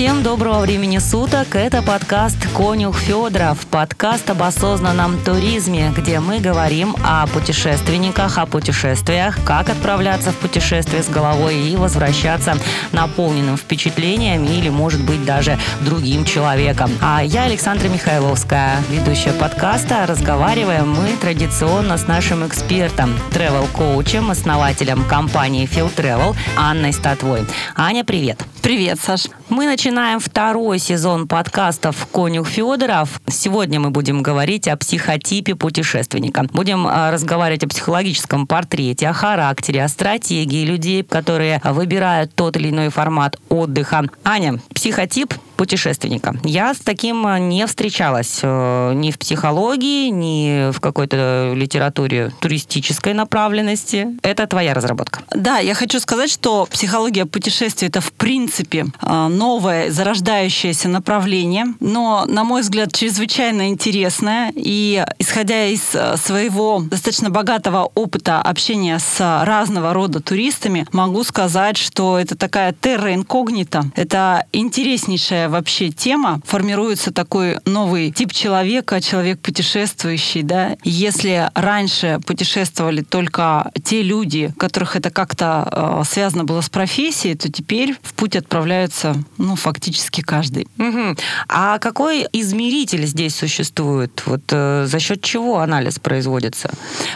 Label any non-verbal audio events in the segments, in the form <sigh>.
Всем доброго времени суток. Это подкаст «Конюх Федоров», подкаст об осознанном туризме, где мы говорим о путешественниках, о путешествиях, как отправляться в путешествие с головой и возвращаться наполненным впечатлениями или, может быть, даже другим человеком. А я Александра Михайловская, ведущая подкаста. Разговариваем мы традиционно с нашим экспертом, travel-коучем, основателем компании Phil Travel Анной Статвой. Аня, привет. Привет, Саш. Мы начинаем второй сезон подкастов «Конюх Федоров». Сегодня мы будем говорить о психотипе путешественника. Будем а, разговаривать о психологическом портрете, о характере, о стратегии людей, которые выбирают тот или иной формат отдыха. Аня, психотип путешественника. Я с таким э, не встречалась э, ни в психологии, ни в какой-то литературе туристической направленности. Это твоя разработка. Да, я хочу сказать, что психология путешествий это в принципе э, новое зарождающееся направление, но, на мой взгляд, чрезвычайно интересное. И исходя из своего достаточно богатого опыта общения с разного рода туристами, могу сказать, что это такая терра инкогнита. Это интереснейшая вообще тема, формируется такой новый тип человека, человек путешествующий, да. Если раньше путешествовали только те люди, которых это как-то э, связано было с профессией, то теперь в путь отправляются, ну, фактически каждый. Угу. А какой измеритель здесь существует? Вот э, за счет чего анализ производится?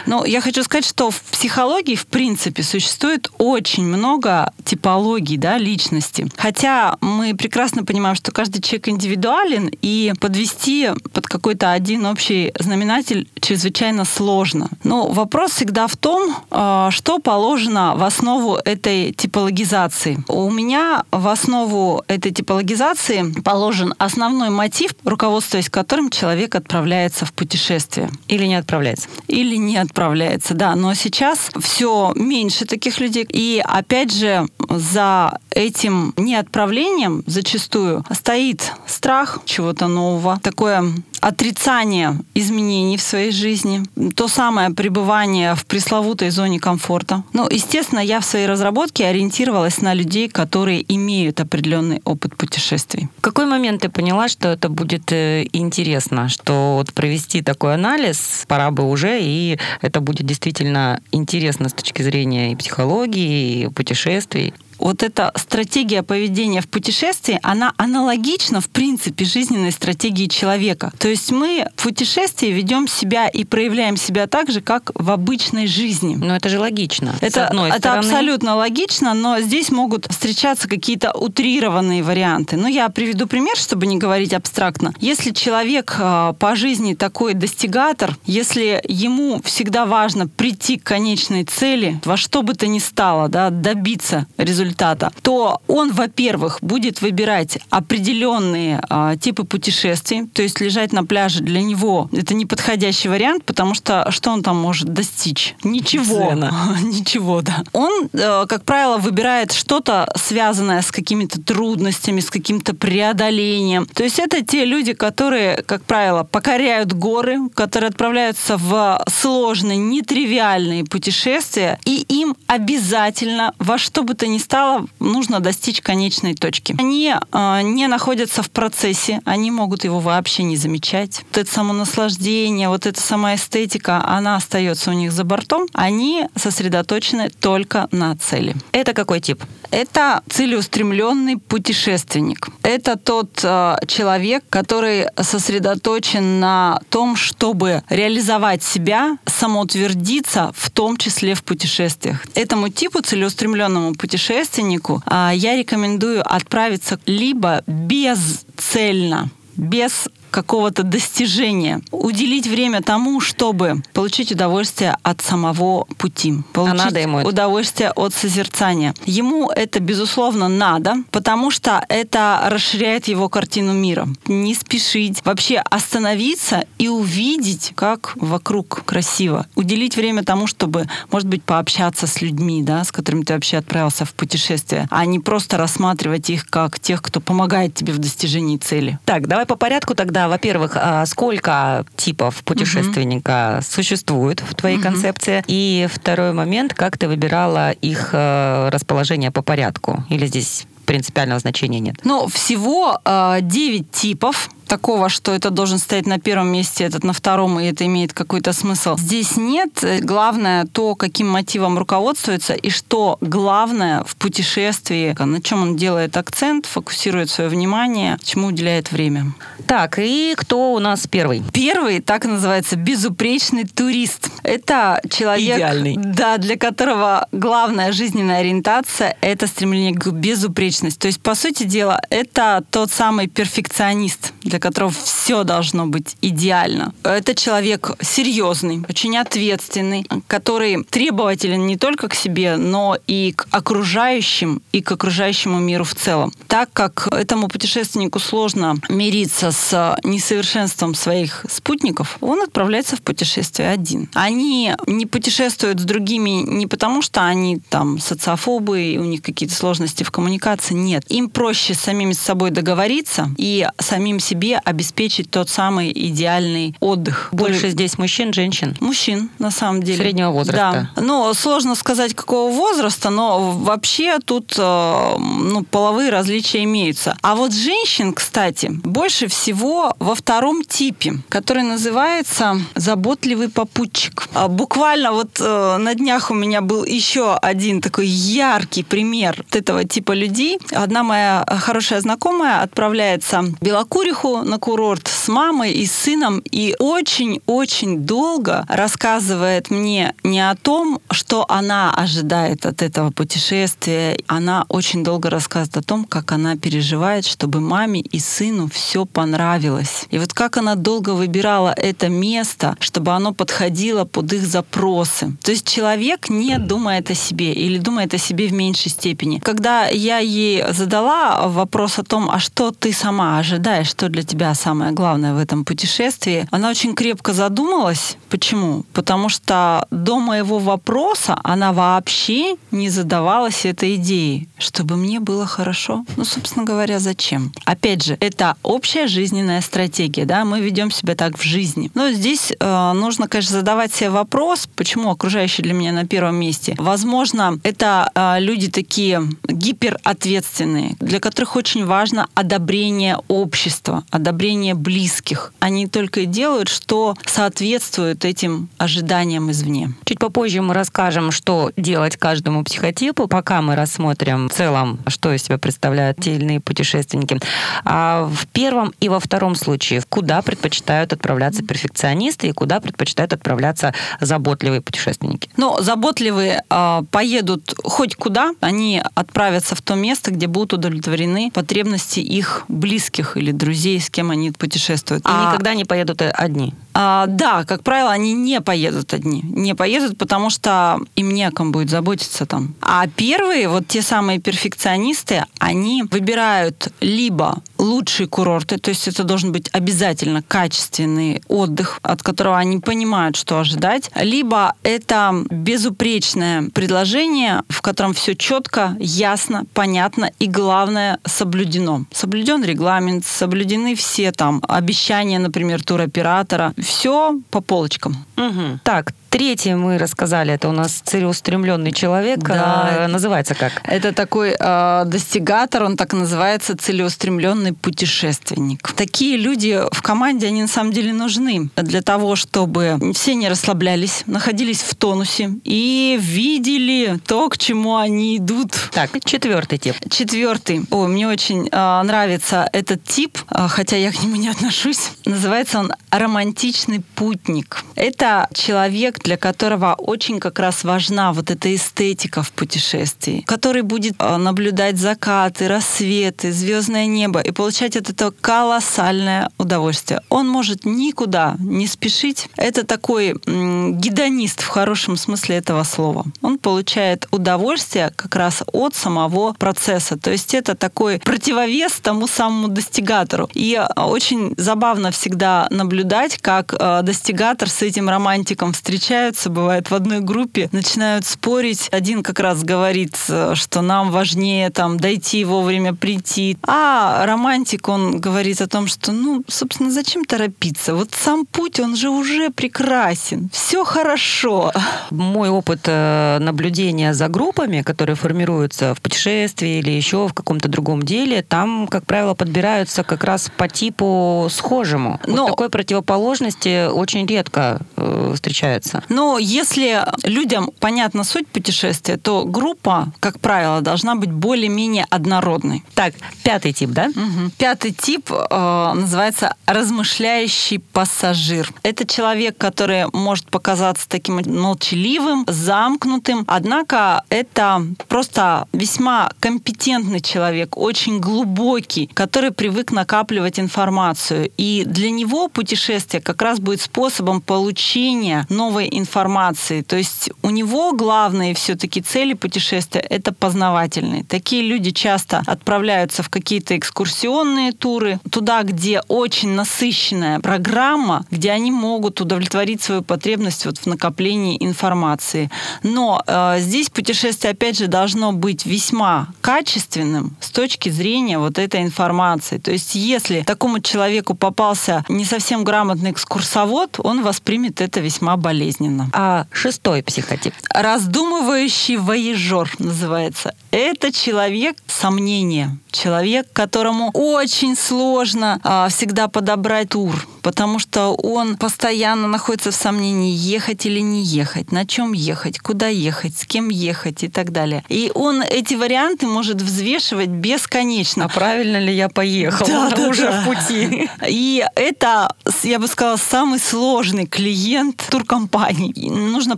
Ну, я хочу сказать, что в психологии, в принципе, существует очень много типологий, да, личности. Хотя мы прекрасно понимаем, что что каждый человек индивидуален, и подвести под какой-то один общий знаменатель чрезвычайно сложно. Но вопрос всегда в том, а, что положено в основу этой типологизации. У меня в основу этой типологизации положен основной мотив, руководствуясь которым человек отправляется в путешествие. Или не отправляется. Или не отправляется, да. Но сейчас все меньше таких людей. И опять же, за этим неотправлением зачастую стоит страх чего-то нового, такое отрицание изменений в своей жизни, то самое пребывание в пресловутой зоне комфорта. Ну, естественно, я в своей разработке ориентировалась на людей, которые имеют определенный опыт путешествий. В какой момент ты поняла, что это будет э, интересно, что вот провести такой анализ пора бы уже, и это будет действительно интересно с точки зрения и психологии, и путешествий? вот эта стратегия поведения в путешествии, она аналогична, в принципе, жизненной стратегии человека. То есть мы в путешествии ведем себя и проявляем себя так же, как в обычной жизни. Но это же логично. Это, это стороны... абсолютно логично, но здесь могут встречаться какие-то утрированные варианты. Ну, я приведу пример, чтобы не говорить абстрактно. Если человек а, по жизни такой достигатор, если ему всегда важно прийти к конечной цели, во что бы то ни стало, да, добиться результата, результата, то он, во-первых, будет выбирать определенные а, типы путешествий, то есть лежать на пляже для него это неподходящий вариант, потому что что он там может достичь? Ничего. <laughs> Ничего, да. Он, э, как правило, выбирает что-то связанное с какими-то трудностями, с каким-то преодолением. То есть это те люди, которые, как правило, покоряют горы, которые отправляются в сложные, нетривиальные путешествия, и им обязательно во что бы то ни стало стало, нужно достичь конечной точки. Они э, не находятся в процессе, они могут его вообще не замечать. Вот это самонаслаждение, вот эта сама эстетика, она остается у них за бортом. Они сосредоточены только на цели. Это какой тип? Это целеустремленный путешественник. Это тот э, человек, который сосредоточен на том, чтобы реализовать себя, самоутвердиться, в том числе в путешествиях. Этому типу целеустремленному путешественнику а, я рекомендую отправиться либо безцельно, без какого-то достижения. Уделить время тому, чтобы получить удовольствие от самого пути. Получить а надо ему это? удовольствие от созерцания. Ему это, безусловно, надо, потому что это расширяет его картину мира. Не спешить, вообще остановиться и увидеть, как вокруг красиво. Уделить время тому, чтобы, может быть, пообщаться с людьми, да, с которыми ты вообще отправился в путешествие, а не просто рассматривать их как тех, кто помогает тебе в достижении цели. Так, давай по порядку тогда. Во-первых, а, сколько типов путешественника угу. существует в твоей угу. концепции? И второй момент, как ты выбирала их э, расположение по порядку? Или здесь принципиального значения нет? Ну, всего э, 9 типов такого, что это должен стоять на первом месте, этот на втором, и это имеет какой-то смысл. Здесь нет. Главное то, каким мотивом руководствуется, и что главное в путешествии, на чем он делает акцент, фокусирует свое внимание, чему уделяет время. Так, и кто у нас первый? Первый, так называется, безупречный турист. Это человек, Идеальный. Да, для которого главная жизненная ориентация – это стремление к безупречности. То есть, по сути дела, это тот самый перфекционист, для которого все должно быть идеально. Это человек серьезный, очень ответственный, который требователен не только к себе, но и к окружающим, и к окружающему миру в целом. Так как этому путешественнику сложно мириться с несовершенством своих спутников, он отправляется в путешествие один. Они не путешествуют с другими не потому, что они там социофобы, и у них какие-то сложности в коммуникации. Нет. Им проще самим с собой договориться и самим себе себе обеспечить тот самый идеальный отдых. Больше здесь мужчин, женщин? Мужчин, на самом деле. Среднего возраста? Да. Ну, сложно сказать, какого возраста, но вообще тут э, ну, половые различия имеются. А вот женщин, кстати, больше всего во втором типе, который называется «заботливый попутчик». А буквально вот э, на днях у меня был еще один такой яркий пример этого типа людей. Одна моя хорошая знакомая отправляется в Белокуриху на курорт с мамой и с сыном и очень-очень долго рассказывает мне не о том, что она ожидает от этого путешествия. Она очень долго рассказывает о том, как она переживает, чтобы маме и сыну все понравилось. И вот как она долго выбирала это место, чтобы оно подходило под их запросы. То есть человек не думает о себе или думает о себе в меньшей степени. Когда я ей задала вопрос о том, а что ты сама ожидаешь, что для тебя самое главное в этом путешествии, она очень крепко задумалась. Почему? Потому что до моего вопроса она вообще не задавалась этой идеей, чтобы мне было хорошо. Ну, собственно говоря, зачем? Опять же, это общая жизненная стратегия, да, мы ведем себя так в жизни. Но здесь э, нужно, конечно, задавать себе вопрос, почему окружающие для меня на первом месте. Возможно, это э, люди такие гиперответственные, для которых очень важно одобрение общества, одобрение близких. Они только и делают, что соответствует этим ожиданиям извне. Чуть попозже мы расскажем, что делать каждому психотипу, пока мы рассмотрим в целом, что из себя представляют те или иные путешественники. А в первом и во втором случае, куда предпочитают отправляться перфекционисты и куда предпочитают отправляться заботливые путешественники? Ну, заботливые э, поедут хоть куда, они отправятся в то место, где будут удовлетворены потребности их близких или друзей, с кем они путешествуют. И а, никогда не поедут одни. А, да, как правило, они не поедут одни. Не поедут, потому что им не о ком будет заботиться там. А первые, вот те самые перфекционисты, они выбирают либо лучшие курорты, то есть это должен быть обязательно качественный отдых, от которого они понимают, что ожидать, либо это безупречное предложение, в котором все четко, ясно, понятно и, главное, соблюдено. Соблюден регламент, соблюдены все там обещания, например, туроператора, все по полочкам. Угу. Так, Третье мы рассказали, это у нас целеустремленный человек. Да. А, называется как? Это такой э, достигатор, он так называется, целеустремленный путешественник. Такие люди в команде, они на самом деле нужны для того, чтобы все не расслаблялись, находились в тонусе и видели то, к чему они идут. Так, четвертый тип. Четвертый. О, мне очень э, нравится этот тип, э, хотя я к нему не отношусь. Называется он романтичный отличный путник. Это человек, для которого очень как раз важна вот эта эстетика в путешествии, который будет э, наблюдать закаты, рассветы, звездное небо и получать от этого колоссальное удовольствие. Он может никуда не спешить. Это такой гедонист в хорошем смысле этого слова. Он получает удовольствие как раз от самого процесса. То есть это такой противовес тому самому достигатору. И э, очень забавно всегда наблюдать, как э, достигатор с этим романтиком встречаются, бывает в одной группе, начинают спорить. Один как раз говорит, э, что нам важнее там дойти вовремя прийти. А романтик, он говорит о том, что, ну, собственно, зачем торопиться? Вот сам путь, он же уже прекрасен. Все хорошо. Мой опыт э, наблюдения за группами, которые формируются в путешествии или еще в каком-то другом деле, там, как правило, подбираются как раз по типу схожему. Но вот такой противоположности очень редко э, встречается. Но если людям понятна суть путешествия, то группа, как правило, должна быть более-менее однородной. Так, пятый тип, да? Угу. Пятый тип э, называется размышляющий пассажир. Это человек, который может показаться таким молчаливым, замкнутым, однако это просто весьма компетентный человек, очень глубокий, который привык накапливать информацию. И для него путешествие как раз будет способом получения новой информации. То есть у него главные все-таки цели путешествия — это познавательные. Такие люди часто отправляются в какие-то экскурсионные туры, туда, где очень насыщенная программа, где они могут удовлетворить свою потребность вот в накоплении информации. Но э, здесь путешествие, опять же, должно быть весьма качественным с точки зрения вот этой информации. То есть если такому человеку попался не совсем грамотный экскурсовод, он воспримет это весьма болезненно. А шестой психотип? Раздумывающий воежор называется. Это человек сомнения. Человек, которому очень сложно а, всегда подобрать тур, потому что он постоянно находится в сомнении, ехать или не ехать, на чем ехать, куда ехать, с кем ехать и так далее. И он эти варианты может взвешивать бесконечно. А правильно ли я поехал? Да, да, <laughs> уже да. в пути. И это, я бы сказала, самый сложный клиент туркомпании. Нужно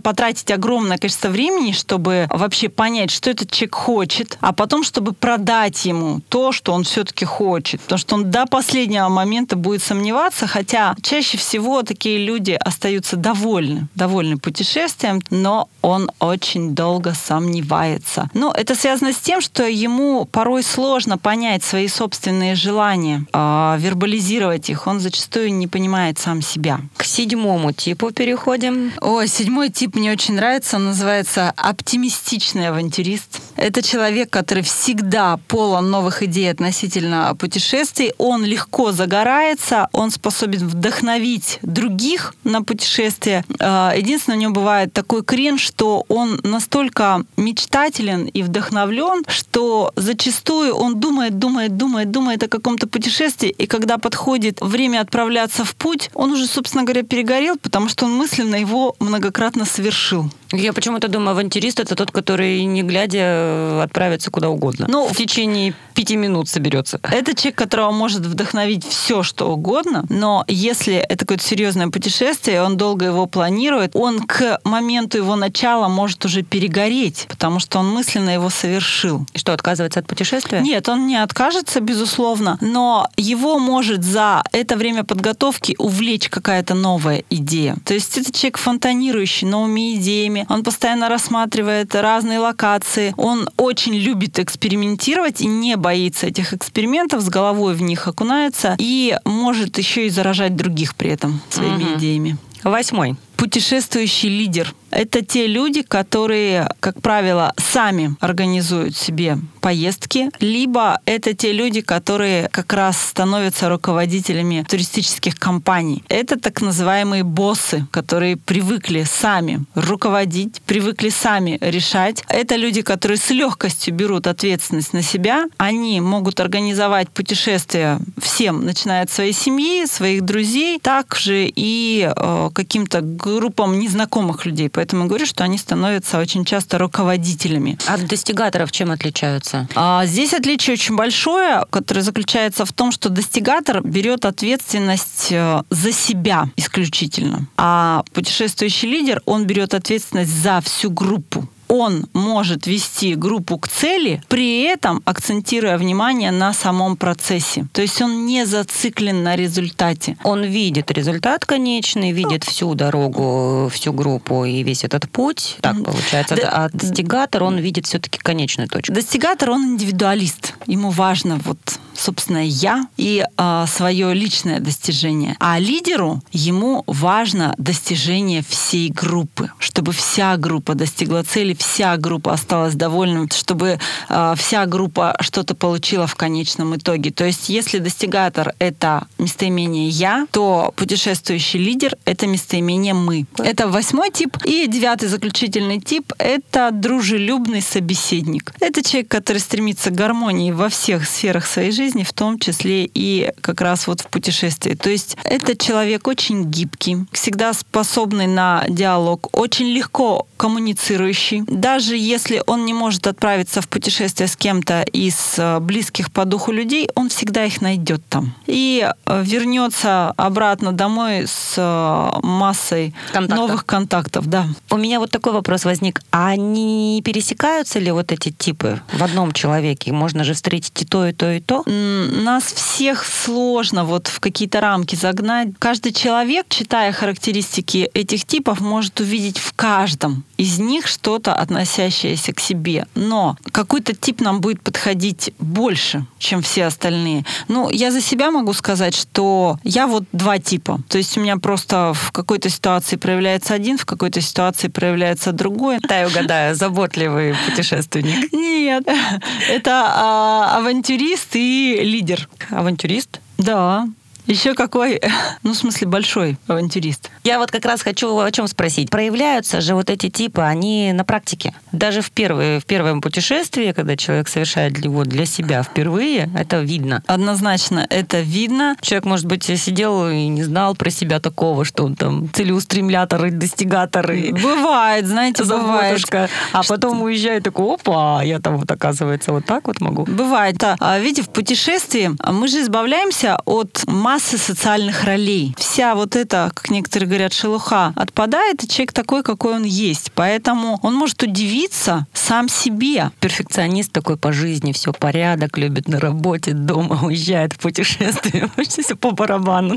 потратить огромное количество времени, чтобы вообще понять, что этот человек хочет, а потом, чтобы продать ему то, что он все-таки хочет. Потому что он до последнего момента будет сомневаться, хотя чаще всего такие люди остаются довольны, довольны путешествием, но он очень долго сомневается. Но это связано с тем, что ему порой сложно понять свои собственные желания, э, вербализировать их. Он зачастую не понимает сам себя. К седьмому типу переходим. О, седьмой тип мне очень нравится. Он называется оптимистичный авантюрист. Это человек, который всегда полон новых идей относительно путешествий. Он легко загорается, он способен вдохновить других на путешествие. А, единственное, у него бывает такой крен, что он настолько мечтателен и вдохновлен, что зачастую он думает, думает, думает, думает о каком-то путешествии, и когда подходит время отправляться в путь, он уже, собственно говоря, перегорел, потому что он мысленно его многократно совершил. Я почему-то думаю, авантюрист это тот, который, не глядя, э, отправится куда угодно. Ну, в течение пяти минут соберется. Это человек, которого может вдохновить все, что угодно, но если это какое-то серьезное путешествие, он долго его планирует, он к моменту его начала может уже перегореть, потому что он мысленно его совершил. И что, отказывается от путешествия? Нет, он не откажется, безусловно, но его может за это время подготовки увлечь какая-то новая идея. То есть это человек фонтанирующий новыми идеями, фильме. Он постоянно рассматривает разные локации. Он очень любит экспериментировать и не боится этих экспериментов, с головой в них окунается и может еще и заражать других при этом своими угу. идеями. Восьмой. Путешествующий лидер. Это те люди, которые, как правило, сами организуют себе поездки, либо это те люди, которые как раз становятся руководителями туристических компаний. Это так называемые боссы, которые привыкли сами руководить, привыкли сами решать. Это люди, которые с легкостью берут ответственность на себя. Они могут организовать путешествия всем, начиная от своей семьи, своих друзей, также и э, каким-то группам незнакомых людей. Поэтому я говорю, что они становятся очень часто руководителями. От достигаторов чем отличаются? А здесь отличие очень большое, которое заключается в том, что достигатор берет ответственность э, за себя исключительно, а путешествующий лидер, он берет ответственность за всю группу он может вести группу к цели, при этом акцентируя внимание на самом процессе. То есть он не зациклен на результате. Он видит результат конечный, видит всю дорогу, всю группу и весь этот путь. Так получается. Да, а достигатор, он видит все-таки конечную точку. Достигатор, он индивидуалист. Ему важно вот собственно, я и э, свое личное достижение. А лидеру ему важно достижение всей группы, чтобы вся группа достигла цели, вся группа осталась довольна, чтобы э, вся группа что-то получила в конечном итоге. То есть, если достигатор — это местоимение «я», то путешествующий лидер — это местоимение «мы». Это восьмой тип. И девятый заключительный тип — это дружелюбный собеседник. Это человек, который стремится к гармонии во всех сферах своей жизни, в том числе и как раз вот в путешествии. То есть это человек очень гибкий, всегда способный на диалог, очень легко коммуницирующий, даже если он не может отправиться в путешествие с кем-то из э, близких по духу людей, он всегда их найдет там. И э, вернется обратно домой с э, массой Контакта. новых контактов. Да. У меня вот такой вопрос возник. А не пересекаются ли вот эти типы в одном человеке? Можно же встретить и то, и то, и то? Нас всех сложно вот в какие-то рамки загнать. Каждый человек, читая характеристики этих типов, может увидеть в каждом из них что-то относящееся к себе. Но какой-то тип нам будет подходить больше, чем все остальные. Ну, я за себя могу сказать, что я вот два типа. То есть у меня просто в какой-то ситуации проявляется один, в какой-то ситуации проявляется другой. Да, я угадаю, заботливый путешественник. Нет, <laughs> это а, авантюрист и лидер. Авантюрист? Да. Еще какой, <laughs> ну, в смысле, большой авантюрист. Я вот как раз хочу о чем спросить. Проявляются же вот эти типы, они на практике. Даже в, первые, в первом путешествии, когда человек совершает его для себя впервые, это видно. Однозначно, это видно. Человек, может быть, сидел и не знал про себя такого, что он там целеустремлятор и достигатор. И бывает, знаете, бывает. А потом уезжает такой, опа, я там вот, оказывается, вот так вот могу. Бывает, да. А, видите, в путешествии мы же избавляемся от масс массы социальных ролей. Вся вот эта, как некоторые говорят, шелуха отпадает, и человек такой, какой он есть. Поэтому он может удивиться сам себе. Перфекционист такой по жизни, все порядок, любит на работе, дома, уезжает в путешествие, <laughs> все по барабану.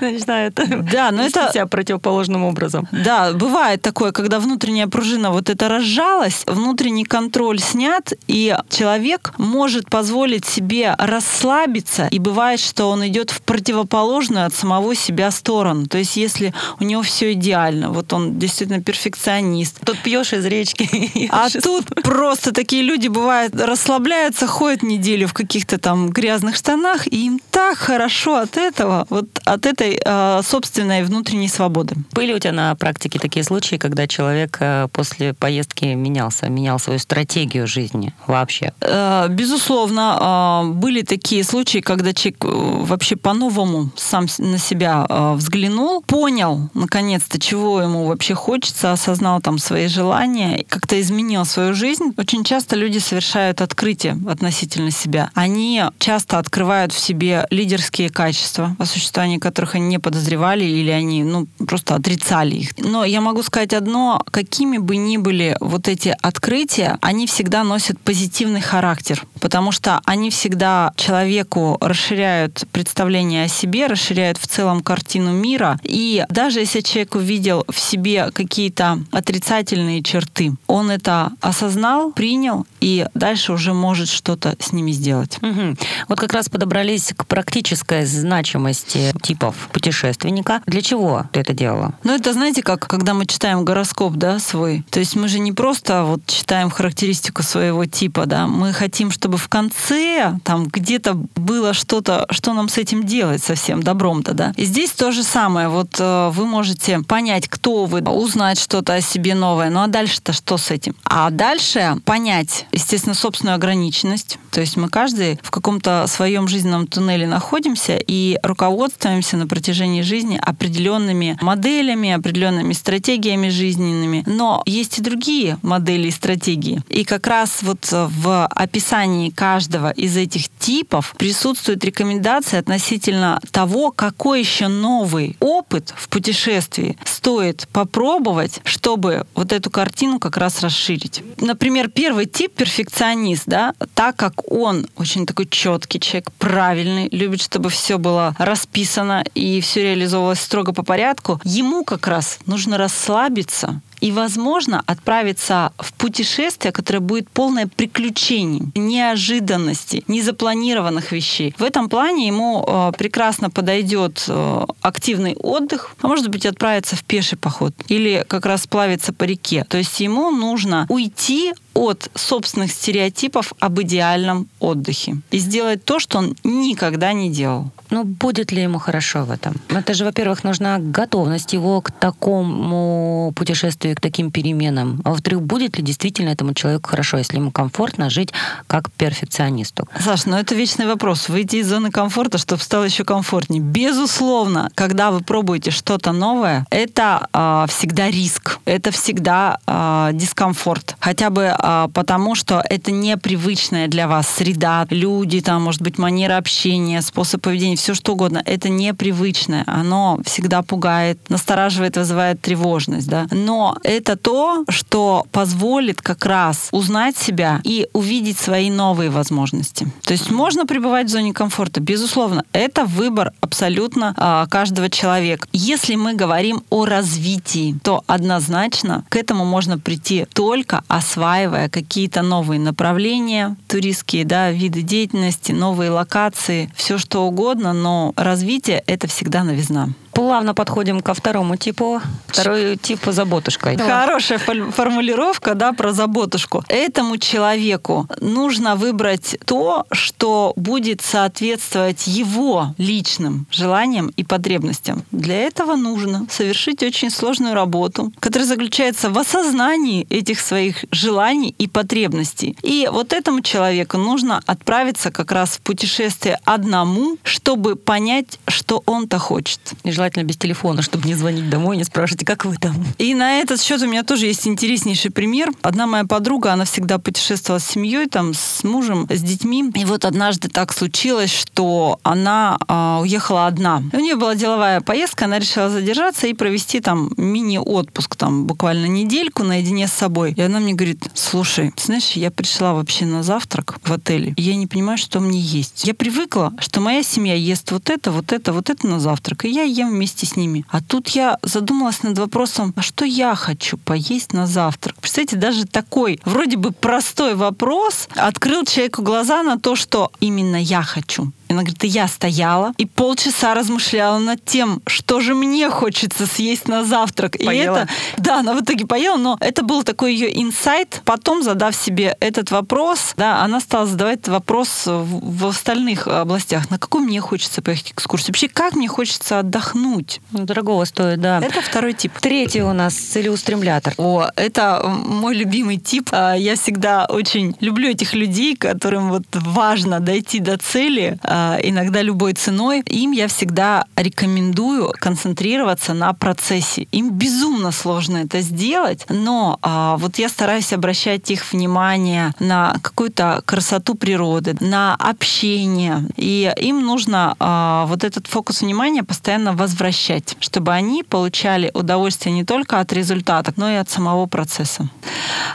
начинает да, но это себя противоположным образом. Да, бывает такое, когда внутренняя пружина вот это разжалась, внутренний контроль снят, и человек может позволить себе расслабиться, и бывает, что он идет в противоположность противоположную от самого себя сторону. То есть если у него все идеально, вот он действительно перфекционист. Тут пьешь из речки. А тут просто такие люди бывают расслабляются, ходят неделю в каких-то там грязных штанах, и им так хорошо от этого, вот от этой э, собственной внутренней свободы. Были у тебя на практике такие случаи, когда человек э, после поездки менялся, менял свою стратегию жизни вообще? Э, безусловно, э, были такие случаи, когда человек э, вообще по-новому по-новому сам на себя э, взглянул, понял, наконец-то, чего ему вообще хочется, осознал там свои желания, как-то изменил свою жизнь. Очень часто люди совершают открытие относительно себя. Они часто открывают в себе лидерские качества, о существовании которых они не подозревали или они ну, просто отрицали их. Но я могу сказать одно, какими бы ни были вот эти открытия, они всегда носят позитивный характер, потому что они всегда человеку расширяют представление о себе, расширяет в целом картину мира. И даже если человек увидел в себе какие-то отрицательные черты, он это осознал, принял и дальше уже может что-то с ними сделать. Угу. Вот как раз подобрались к практической значимости типов путешественника. Для чего ты это делала? Ну, это, знаете, как когда мы читаем гороскоп, да, свой. То есть мы же не просто вот читаем характеристику своего типа, да, мы хотим, чтобы в конце там где-то было что-то, что нам с этим делать сказать, совсем добром-то, да. И здесь то же самое. Вот э, вы можете понять, кто вы, узнать что-то о себе новое. Ну а дальше-то что с этим? А дальше понять, естественно, собственную ограниченность. То есть мы каждый в каком-то своем жизненном туннеле находимся и руководствуемся на протяжении жизни определенными моделями, определенными стратегиями жизненными. Но есть и другие модели и стратегии. И как раз вот в описании каждого из этих типов присутствуют рекомендации относительно того, какой еще новый опыт в путешествии стоит попробовать, чтобы вот эту картину как раз расширить. Например, первый тип перфекционист, да, так как он очень такой четкий человек, правильный, любит, чтобы все было расписано и все реализовывалось строго по порядку, ему как раз нужно расслабиться и, возможно, отправиться в путешествие, которое будет полное приключений, неожиданностей, незапланированных вещей. В этом плане ему э, прекрасно подойдет э, активный отдых, а может быть отправиться в пеший поход или как раз сплавиться по реке. То есть ему нужно уйти от собственных стереотипов об идеальном отдыхе и сделать то, что он никогда не делал. Ну, будет ли ему хорошо в этом? Это же, во-первых, нужна готовность его к такому путешествию, к таким переменам. А во-вторых, будет ли действительно этому человеку хорошо, если ему комфортно жить как перфекционисту? Саш, ну это вечный вопрос. Выйти из зоны комфорта, чтобы стало еще комфортнее. Безусловно, когда вы пробуете что-то новое, это э, всегда риск, это всегда э, дискомфорт. Хотя бы э, потому, что это непривычная для вас среда, люди, там, может быть, манера общения, способ поведения все что угодно. Это непривычное. Оно всегда пугает, настораживает, вызывает тревожность. Да? Но это то, что позволит как раз узнать себя и увидеть свои новые возможности. То есть можно пребывать в зоне комфорта, безусловно. Это выбор абсолютно э, каждого человека. Если мы говорим о развитии, то однозначно к этому можно прийти только осваивая какие-то новые направления туристские, да, виды деятельности, новые локации, все что угодно, но развитие — это всегда новизна плавно подходим ко второму типу. Второй тип заботушкой. Хорошая формулировка, да, про заботушку. Этому человеку нужно выбрать то, что будет соответствовать его личным желаниям и потребностям. Для этого нужно совершить очень сложную работу, которая заключается в осознании этих своих желаний и потребностей. И вот этому человеку нужно отправиться как раз в путешествие одному, чтобы понять, что он-то хочет. И желательно без телефона, чтобы не звонить домой, не спрашивать, как вы там. И на этот счет у меня тоже есть интереснейший пример. Одна моя подруга, она всегда путешествовала с семьей, там, с мужем, с детьми. И вот однажды так случилось, что она э, уехала одна. У нее была деловая поездка, она решила задержаться и провести там мини-отпуск, там, буквально недельку наедине с собой. И она мне говорит, слушай, знаешь, я пришла вообще на завтрак в отеле, и я не понимаю, что мне есть. Я привыкла, что моя семья ест вот это, вот это, вот это на завтрак, и я ем вместе с ними. А тут я задумалась над вопросом, а что я хочу поесть на завтрак? Представляете, даже такой вроде бы простой вопрос открыл человеку глаза на то, что именно я хочу. И она говорит, и я стояла и полчаса размышляла над тем, что же мне хочется съесть на завтрак. Поела. И это, да, она в итоге поела, но это был такой ее инсайт. Потом, задав себе этот вопрос, да, она стала задавать вопрос в, в остальных областях. На какой мне хочется поехать экскурсию? Вообще, как мне хочется отдохнуть? Ну, дорогого стоит, да. Это второй тип. Tретий у нас целеустремлятор. О, это мой любимый тип. А, я всегда очень люблю этих людей, которым вот важно дойти до цели, а, иногда любой ценой, им я всегда рекомендую концентрироваться на процессе. Им безумно сложно это сделать, но а, вот я стараюсь обращать их внимание на какую-то красоту природы, на общение. И им нужно а, вот этот фокус внимания постоянно возвращать, чтобы они получали удовольствие не только от результата, но и от самого процесса.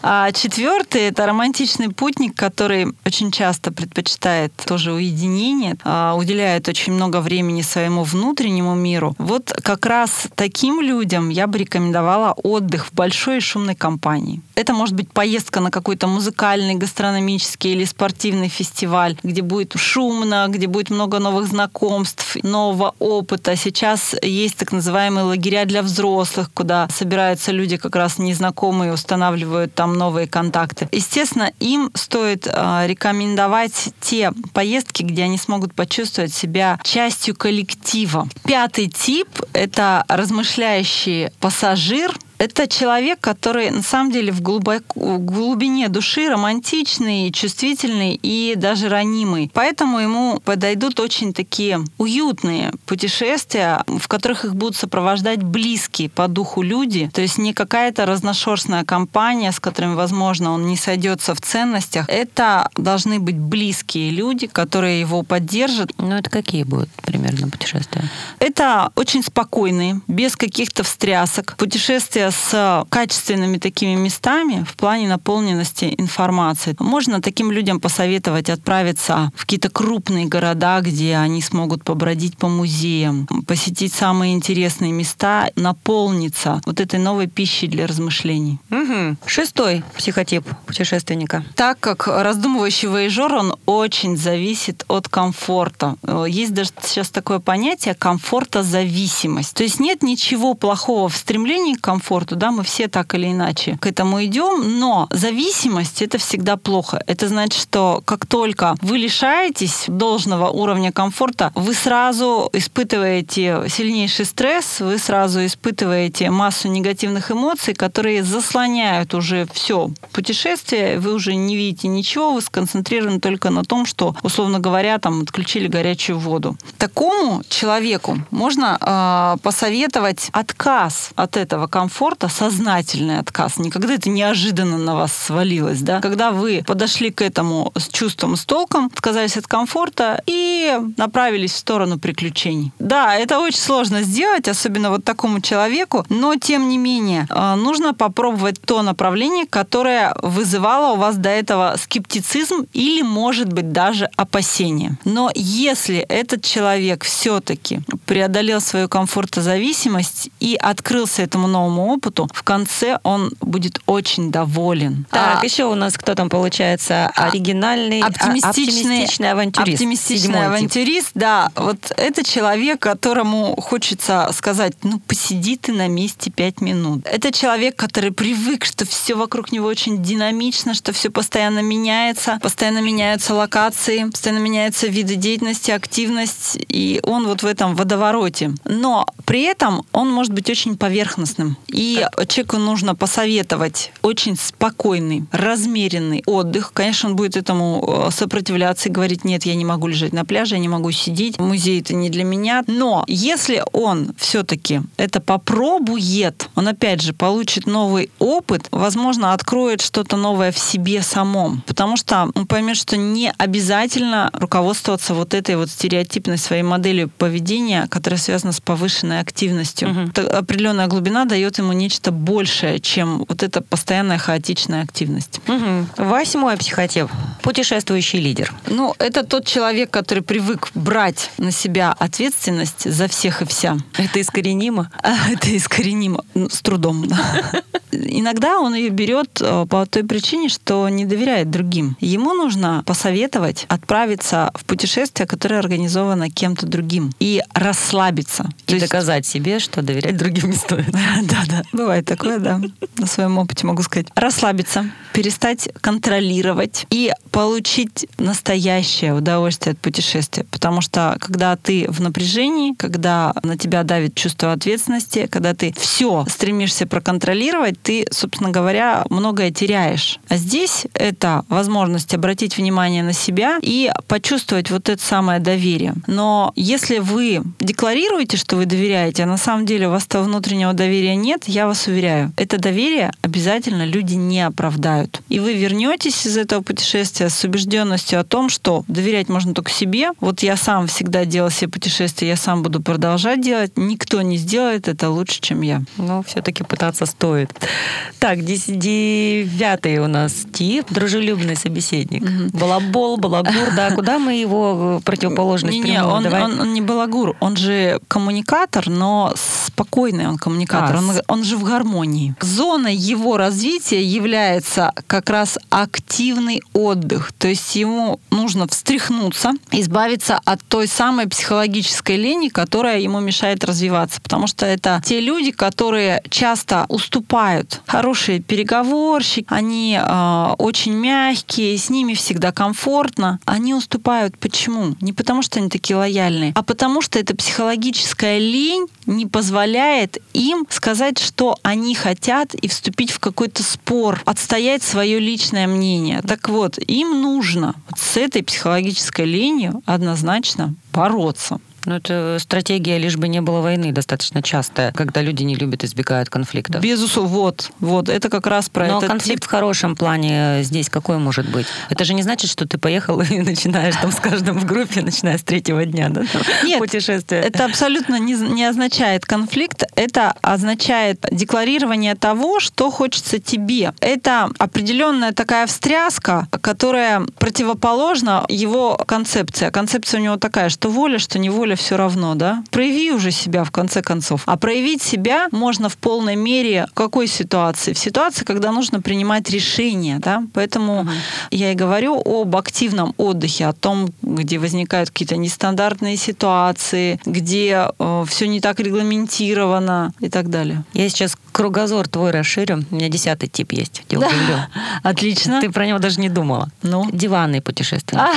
А четвертый — это романтичный путник, который очень часто предпочитает тоже уединение, а, уделяет очень много времени своему внутреннему миру, вот как раз таким людям я бы рекомендовала отдых в большой и шумной компании. Это может быть поездка на какой-то музыкальный, гастрономический или спортивный фестиваль, где будет шумно, где будет много новых знакомств, нового опыта. Сейчас есть так называемые лагеря для взрослых, куда собираются люди как раз незнакомые, устанавливают там новые контакты. Естественно, им стоит э, рекомендовать те поездки, где они смогут могут почувствовать себя частью коллектива. Пятый тип — это размышляющий пассажир, это человек, который на самом деле в, глубоко, в глубине души романтичный, чувствительный и даже ранимый. Поэтому ему подойдут очень такие уютные путешествия, в которых их будут сопровождать близкие по духу люди. То есть не какая-то разношерстная компания, с которыми, возможно, он не сойдется в ценностях. Это должны быть близкие люди, которые его поддержат. Ну, это какие будут примерно путешествия? Это очень спокойные, без каких-то встрясок. Путешествия с качественными такими местами в плане наполненности информации. Можно таким людям посоветовать отправиться в какие-то крупные города, где они смогут побродить по музеям, посетить самые интересные места, наполниться вот этой новой пищей для размышлений. Угу. Шестой психотип путешественника. Так как раздумывающий воежор, он очень зависит от комфорта. Есть даже сейчас такое понятие комфортозависимость. То есть нет ничего плохого в стремлении к комфорту, комфорту, да, мы все так или иначе к этому идем, но зависимость это всегда плохо. Это значит, что как только вы лишаетесь должного уровня комфорта, вы сразу испытываете сильнейший стресс, вы сразу испытываете массу негативных эмоций, которые заслоняют уже все путешествие, вы уже не видите ничего, вы сконцентрированы только на том, что, условно говоря, там отключили горячую воду. Такому человеку можно э, посоветовать отказ от этого комфорта, комфорта сознательный отказ, не когда это неожиданно на вас свалилось, да, когда вы подошли к этому с чувством, с толком, отказались от комфорта и направились в сторону приключений. Да, это очень сложно сделать, особенно вот такому человеку, но тем не менее э, нужно попробовать то направление, которое вызывало у вас до этого скептицизм или, может быть, даже опасение. Но если этот человек все-таки преодолел свою комфортозависимость и открылся этому новому опыту, в конце он будет очень доволен. Так, а, еще у нас кто там получается? А, оригинальный, а, оптимистичный, оптимистичный авантюрист. Оптимистичный авантюрист, да. Вот это человек, которому хочется сказать, ну, посиди ты на месте пять минут. Это человек, который привык, что все вокруг него очень динамично, что все постоянно меняется, постоянно меняются локации, постоянно меняются виды деятельности, активность, и он вот в этом водовороте. Но при этом он может быть очень поверхностным. И человеку нужно посоветовать очень спокойный, размеренный отдых. Конечно, он будет этому э, сопротивляться и говорить, нет, я не могу лежать на пляже, я не могу сидеть, музей это не для меня. Но если он все-таки это попробует, он опять же получит новый опыт, возможно, откроет что-то новое в себе самом. Потому что он поймет, что не обязательно руководствоваться вот этой вот стереотипной своей моделью поведения, которая связана с повышенной активностью. Угу. Определенная глубина дает ему нечто большее, чем вот эта постоянная хаотичная активность. Угу. Восьмой психотип. Путешествующий лидер. Ну, это тот человек, который привык брать на себя ответственность за всех и вся. Это искоренимо? Это искоренимо. Ну, с трудом, да. <laughs> Иногда он ее берет э, по той причине, что не доверяет другим. Ему нужно посоветовать отправиться в путешествие, которое организовано кем-то другим, и расслабиться. И доказать себе, что доверять другим не стоит. <laughs> Да, да, <laughs> бывает такое, да. На своем опыте могу сказать. Расслабиться, перестать контролировать и получить настоящее удовольствие от путешествия. Потому что когда ты в напряжении, когда на тебя давит чувство ответственности, когда ты все стремишься проконтролировать, ты, собственно говоря, многое теряешь. А здесь это возможность обратить внимание на себя и почувствовать вот это самое доверие. Но если вы декларируете, что вы доверяете, а на самом деле у вас того внутреннего доверия нет, я вас уверяю, это доверие обязательно люди не оправдают. И вы вернетесь из этого путешествия с убежденностью о том, что доверять можно только себе. Вот я сам всегда делал себе путешествия, я сам буду продолжать делать. Никто не сделает это лучше, чем я. Но все-таки пытаться стоит. Так, девятый у нас тип, дружелюбный собеседник. Угу. Балабол, балагур, да, куда мы его противоположность не, не, он, он, он не балагур, он же коммуникатор, но спокойный он коммуникатор, А, он, он же в гармонии. Зоной его развития является как раз активный отдых. То есть ему нужно встряхнуться, избавиться от той самой психологической лени, которая ему мешает развиваться. Потому что это те люди, которые часто уступают. Хорошие переговорщики, они э, очень мягкие, с ними всегда комфортно. Они уступают. Почему? Не потому, что они такие лояльные, а потому, что эта психологическая лень не позволяет им сказать, что они хотят, и вступить в какой-то спор, отстоять свое личное мнение. Так вот, им нужно с этой психологической ленью однозначно бороться. Ну, это стратегия, лишь бы не было войны, достаточно частая, когда люди не любят, избегают конфликтов. Безусловно, вот, вот, это как раз про Но этот конфликт тип. в хорошем плане здесь какой может быть? Это же не значит, что ты поехал <laughs> и начинаешь там с каждым в группе, начиная с третьего дня, да? Нет, путешествие. Это абсолютно не, не означает конфликт, это означает декларирование того, что хочется тебе. Это определенная такая встряска, которая противоположна его концепции. А концепция у него такая, что воля, что неволя все равно, да? Прояви уже себя в конце концов. А проявить себя можно в полной мере в какой ситуации? В ситуации, когда нужно принимать решения, да? Поэтому я и говорю об активном отдыхе, о том, где возникают какие-то нестандартные ситуации, где все не так регламентировано и так далее. Я сейчас кругозор твой расширю. У меня десятый тип есть. Я Да. удивлю. Отлично. Ты про него даже не думала. Ну? Диванные путешествия. <laughs>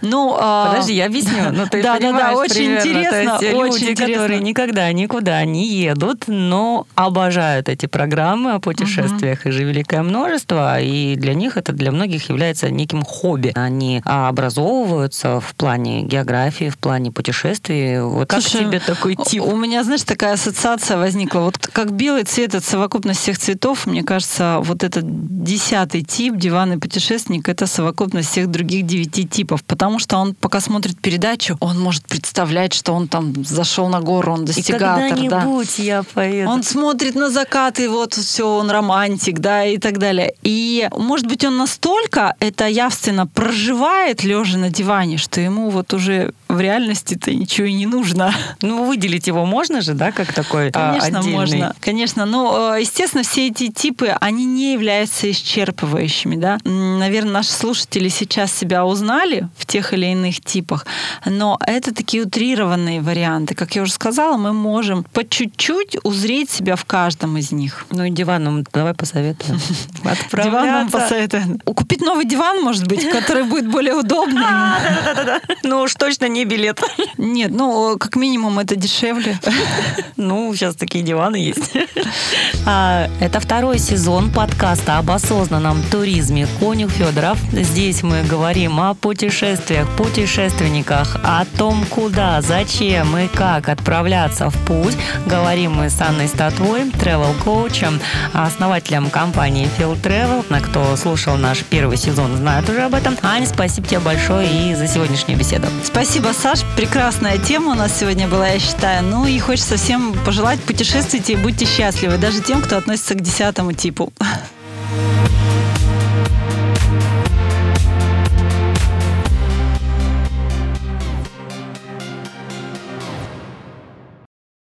Ну, а, Подожди, я объясню. Ну, ты да, да, да, очень примерно. То интересно, есть люди, очень интересно. которые никогда никуда не едут, но обожают эти программы о путешествиях. Их же великое множество, и для них это для многих является неким хобби. Они а, образовываются в плане географии, в плане путешествий. Вот как Слушай, тебе такой тип? У меня, знаешь, такая ассоциация возникла. Вот как белый цвет — это совокупность всех цветов, мне кажется, вот этот десятый тип, диванный путешественник, это совокупность всех других девяти типов. Потому что он, пока смотрит передачу, он может представлять, что он там зашел на гору, он И достигатор, да. когда-нибудь я поеду. Он смотрит на закаты, вот все, он романтик, да, и так далее. И, может быть, он настолько это явственно проживает, лежа на диване, что ему вот уже в реальности-то ничего и не нужно. <laughs> Ну, выделить его можно же, да, как такой а, Конечно, отдельный? можно. Конечно. Но, э, естественно, все эти типы, они не являются исчерпывающими. Да? Наверное, наши слушатели сейчас себя узнали в тех или иных типах, но это такие утрированные варианты. Как я уже сказала, мы можем по чуть-чуть узреть себя в каждом из них. Ну и диваном давай посоветуем. <laughs> Диван вам Отправляться. посоветую. Купить новый диван, может быть, который будет более удобный. <laughs> Ну уж точно не билет. Нет, ну, как минимум, это дешевле. <laughs> Ну, сейчас такие диваны есть. А, Это второй сезон подкаста об осознанном туризме «Конюх Федоров». Здесь мы говорим о путешествиях, путешественниках, о том, куда, зачем и как отправляться в путь. Говорим мы с Анной Статвой, travel-коучем, основателем компании Field Travel. На кто слушал наш первый сезон, знает уже об этом. Аня, спасибо тебе большое и за сегодняшнюю беседу. Спасибо, Саш. Прекрасная тема у нас сегодня была, я считаю. Ну и хочется всем пожелать путешествуйте и будьте счастливы, даже тем, кто относится к десятому типу.